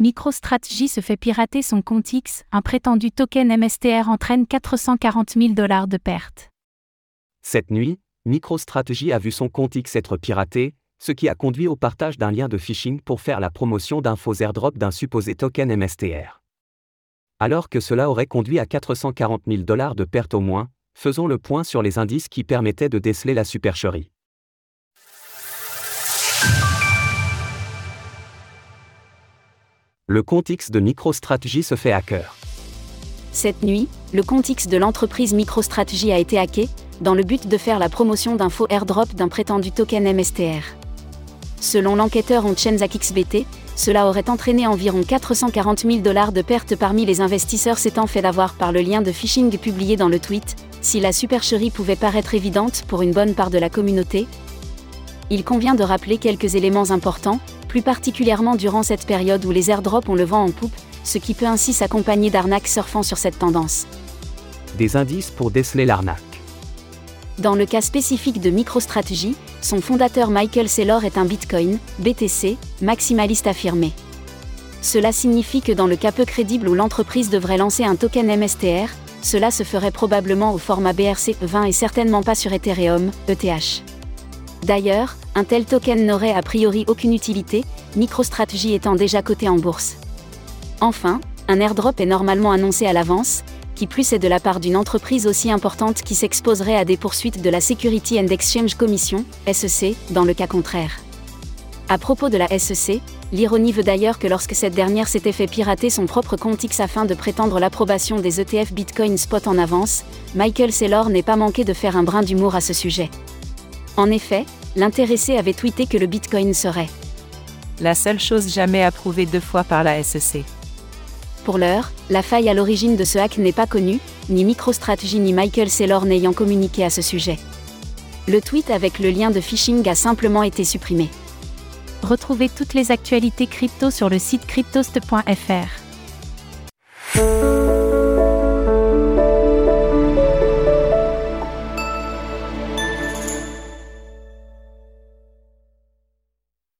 MicroStrategy se fait pirater son compte X, un prétendu token MSTR entraîne 440 000 dollars de pertes. Cette nuit, MicroStrategy a vu son compte X être piraté, ce qui a conduit au partage d'un lien de phishing pour faire la promotion d'un faux airdrop d'un supposé token MSTR. Alors que cela aurait conduit à 440 000 dollars de pertes au moins, faisons le point sur les indices qui permettaient de déceler la supercherie. Le compte X de MicroStrategy se fait hacker. Cette nuit, le compte X de l'entreprise MicroStrategy a été hacké, dans le but de faire la promotion d'un faux airdrop d'un prétendu token MSTR. Selon l'enquêteur en XBT, cela aurait entraîné environ 440 000 dollars de pertes parmi les investisseurs s'étant fait avoir par le lien de phishing publié dans le tweet, si la supercherie pouvait paraître évidente pour une bonne part de la communauté. Il convient de rappeler quelques éléments importants, plus particulièrement durant cette période où les airdrops ont le vent en poupe, ce qui peut ainsi s'accompagner d'arnaques surfant sur cette tendance. Des indices pour déceler l'arnaque. Dans le cas spécifique de MicroStrategy, son fondateur Michael Saylor est un Bitcoin, BTC, maximaliste affirmé. Cela signifie que dans le cas peu crédible où l'entreprise devrait lancer un token MSTR, cela se ferait probablement au format BRC20 et certainement pas sur Ethereum, ETH. D'ailleurs, un tel token n'aurait a priori aucune utilité, MicroStrategy étant déjà coté en bourse. Enfin, un airdrop est normalement annoncé à l'avance, qui plus est de la part d'une entreprise aussi importante qui s'exposerait à des poursuites de la Security and Exchange Commission, SEC, dans le cas contraire. À propos de la SEC, l'ironie veut d'ailleurs que lorsque cette dernière s'était fait pirater son propre compte X afin de prétendre l'approbation des ETF Bitcoin Spot en avance, Michael Saylor n'est pas manqué de faire un brin d'humour à ce sujet. En effet, l'intéressé avait tweeté que le Bitcoin serait la seule chose jamais approuvée deux fois par la SEC. Pour l'heure, la faille à l'origine de ce hack n'est pas connue, ni MicroStrategy ni Michael Saylor n'ayant communiqué à ce sujet. Le tweet avec le lien de phishing a simplement été supprimé. Retrouvez toutes les actualités crypto sur le site cryptost.fr.